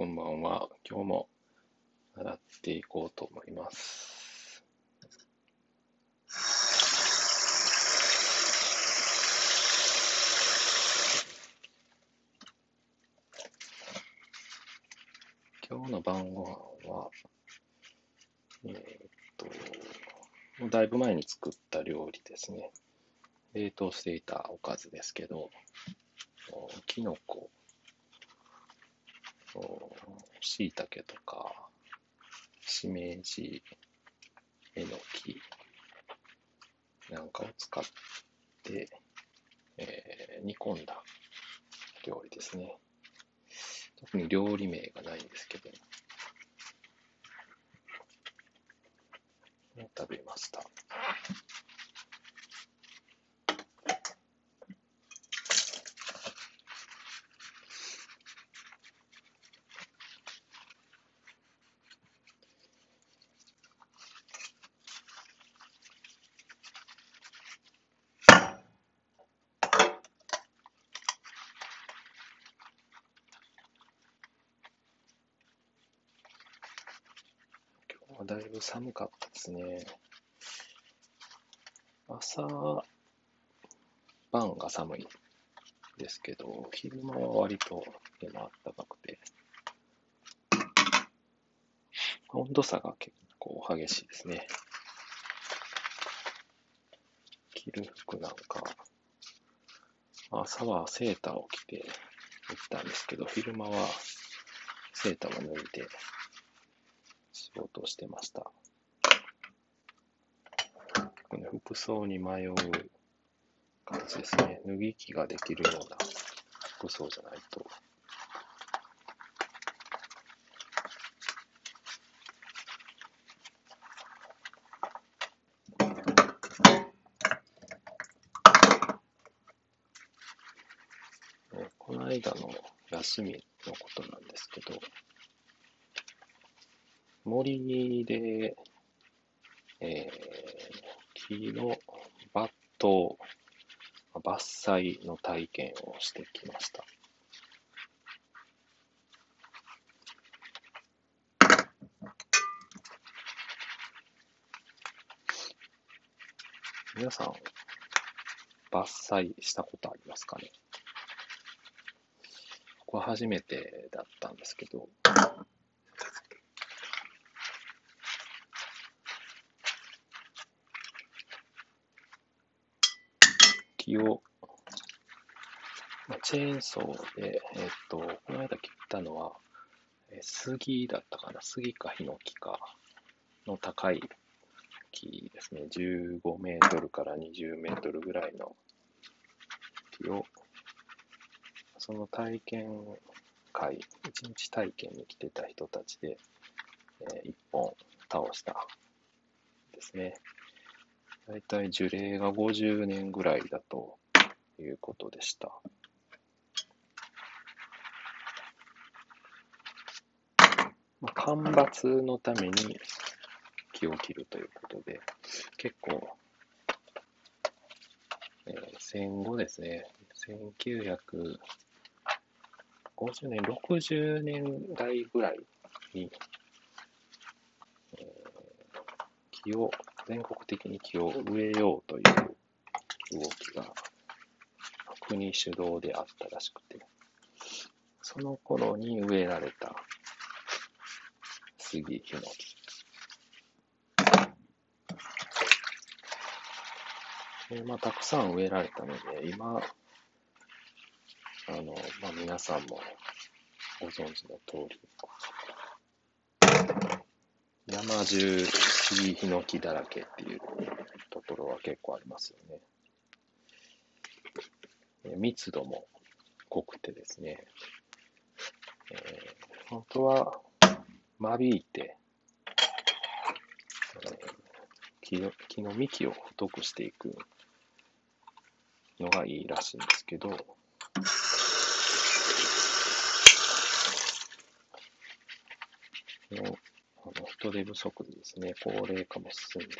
こんばんは。今日も洗っていこうと思います。今日の晩ご飯は、えーっと、もうだいぶ前に作った料理ですね。冷凍していたおかずですけど、きのこ、しいたけとか、しめじ、えのきなんかを使って、えー煮込んだ料理ですね。特に料理名がないんですけど、食べました。だいぶ寒かったですね。朝晩が寒いですけど、昼間は割とでも暖かくて、温度差が結構激しいですね。着る服なんか、朝はセーターを着て行ったんですけど、昼間はセーターを脱いで仕事をしてました。服装に迷う感じですね。脱ぎ着ができるような服装じゃないと。この間の休みのことなんですけど、森で、えー木の抜刀、伐採の体験をしてきました。皆さん、伐採したことありますかね？ここは初めてだったんですけど、を、まあチェーンソーで、えっと、この間切ったのは、え杉だったかな、杉かヒノキかの高い木ですね、15メートルから20メートルぐらいの木を、その体験会、一日体験に来てた人たちで、えー一本倒したですね。大体樹齢が50年ぐらいだということでした。まあ、干ばつのために木を切るということで、結構、えー戦後ですね、1950年、60年代ぐらいに、えー木を、全国的に木を植えようという動きが国主導であったらしくて、その頃に植えられた杉、ヒノキ。まあ、たくさん植えられたので、今、あの、まあ、皆さんもご存知の通り、山中杉ヒノキだらけっていうところは結構ありますよね。密度も濃くてですね、えー本当は間引いて、えー木の木の幹を太くしていくのがいいらしいんですけど、人手不足でですね、高齢化も進んで、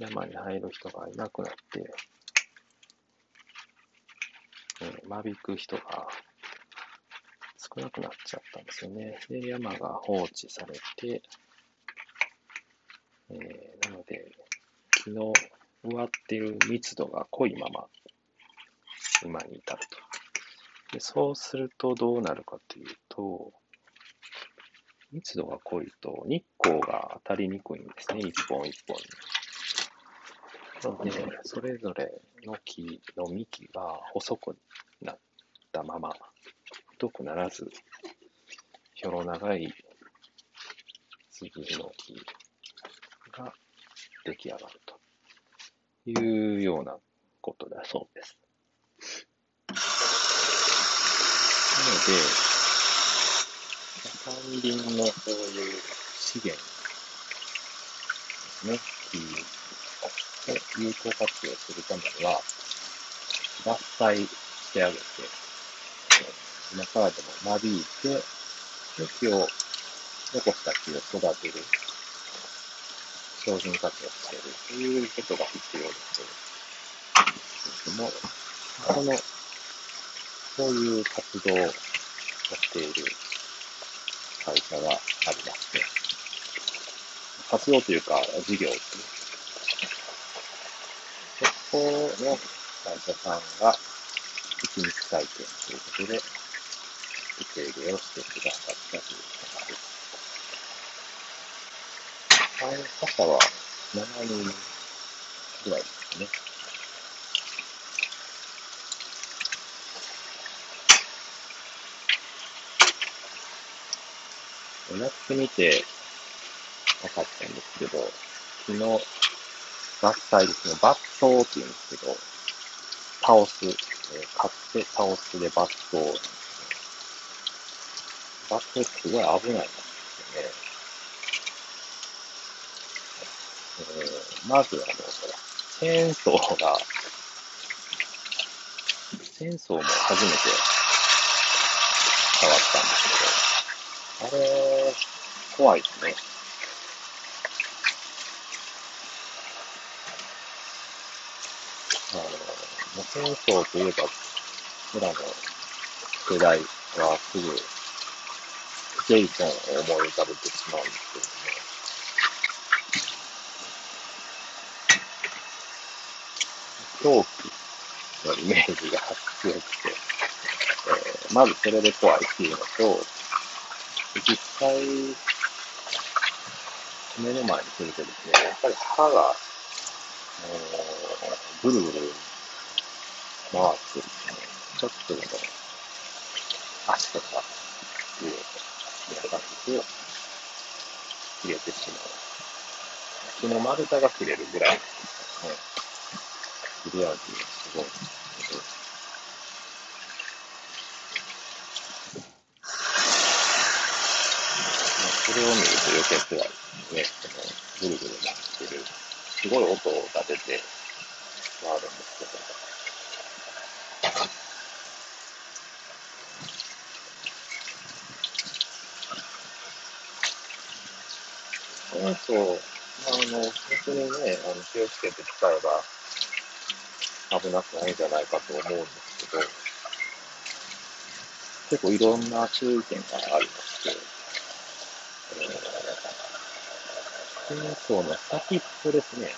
山に入る人がいなくなって、えー間引く人が少なくなっちゃったんですよね。で、山が放置されて、えー、なので、木の植わっている密度が濃いまま、今に至ると。でそうするとどうなるかというと、密度が濃いと日光が当たりにくいんですね、一本一本に。なので、それぞれの木の幹が細くなったまま、太くならず、ひょろ長い杉の木が出来上がるというようなことだそうです。なので、山林のそういう資源ですね、木を有効活用するためには、伐採してあげて、今からでも間引いて、木を、残した木を育てる、商品活用してる。ということが必要ですけども、この、そういう活動をしている。会社がありまして、活動というか事業ですね。そこの会社さんが一日体験ということで、受け入れをしてくださったということです。参加者は7人ぐらいですかね。やってみて分かったんですけど、昨日、伐採ですね、抜刀って言うんですけど、倒す、えー、買って倒すで抜刀なんですね。抜刀ってすごい危ないんですよね。えー、まず、あの、ほらチェーンソーが、チェーンソーも初めて触ったんですけど、あれ、怖いですね。あの、もう戦争といえば、僕らの世代はすぐ、ジェイソンを思い浮かべてしまうんですけども、狂気のイメージが強くて、えー、まずそれで怖いっていうのと、実際、目の前にするとですね、やっぱり歯が、ぐるぐる回ってですね、ちょっとでも足とか上を開かせて切れてしまう。その丸太が切れるぐらいですね。切れ味がすごいんです、それを見ると余計怖いですね。そのぐるぐる回ってる。すごい音が出てて回るんですけど。あと、まあ、あの、本当にね、あの気をつけて使えば危なくないんじゃないかと思うんですけど、結構いろんな注意点がありまして、チェーンソーの先っぽですね。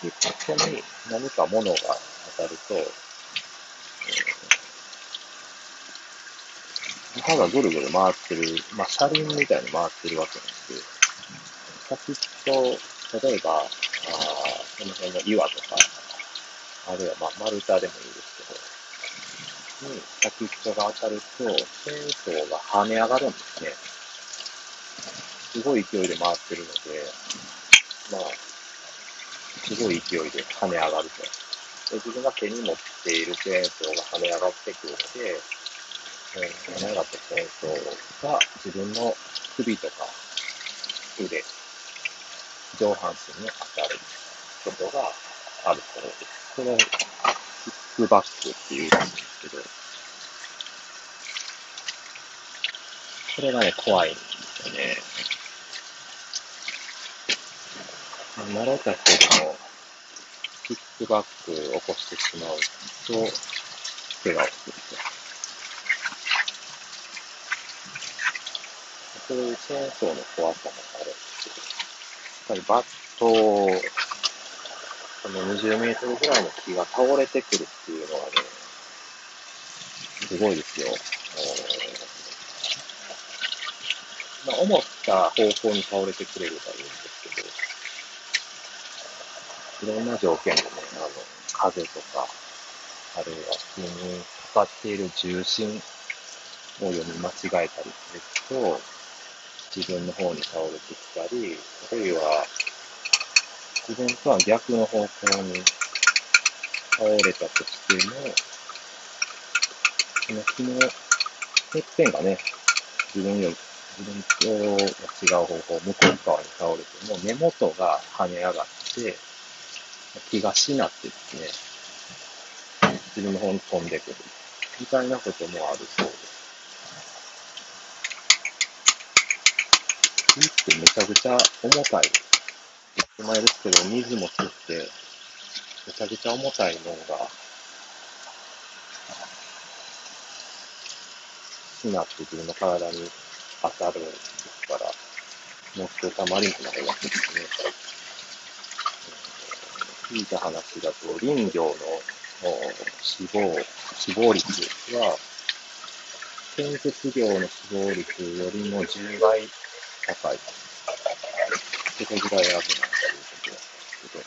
先っぽに何か物が当たると、えー、歯がぐるぐる回ってる、まあ、車輪みたいに回ってるわけなんで先っぽ、例えば、あこの辺の岩とか、あるいはまあ丸太でもいいですけど、に先っぽが当たると、チェーンソーが跳ね上がるんですね。すごい勢いで回ってるので、まあ、すごい勢いで跳ね上がると。で自分が手に持っているチェーンソーが跳ね上がってくるので、跳ね上がったチェーンが自分の首とか腕、上半身に当たることがあるそうです。これ、キックバックっていうんですけど、これがね、怖いんですよね。慣れた人でも、キックバックを起こしてしまうと、怪我をすると。そういうチェーンソーの怖さもある、やっぱりバット、この20メートルぐらいの木が倒れてくるっていうのはね、すごいですよ。まあ、思った方向に倒れてくれればいいんです、いろんな条件でね、あの、風とか、あるいは普通にかかっている重心を読み間違えたりすると、自分の方に倒れてきたり、あるいは、自分とは逆の方向に倒れたとしても、その木のてっぺんがね、自分より、自分と違う方向、向こう側に倒れても、根元が跳ね上がって、気がしなってですね、自分の方に飛んでくる。みたいなこともあるそうです。木ってめちゃくちゃ重たい。手前ですけど、水も吸って、めちゃくちゃ重たいのが、しなって自分の体に当たるから、もうたまりもないわけですね。聞いた話だと、林業の死亡、死亡率は、建設業の死亡率よりも10倍高い。それぐらい危ないということなんですけど、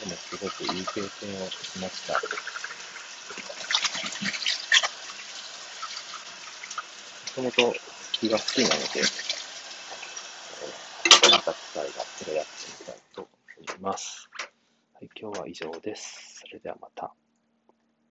でもすごくいい経験をしました。もともと気が好きなので、また機会があったらやってみたいと思います。はい、今日は以上です。それではまた。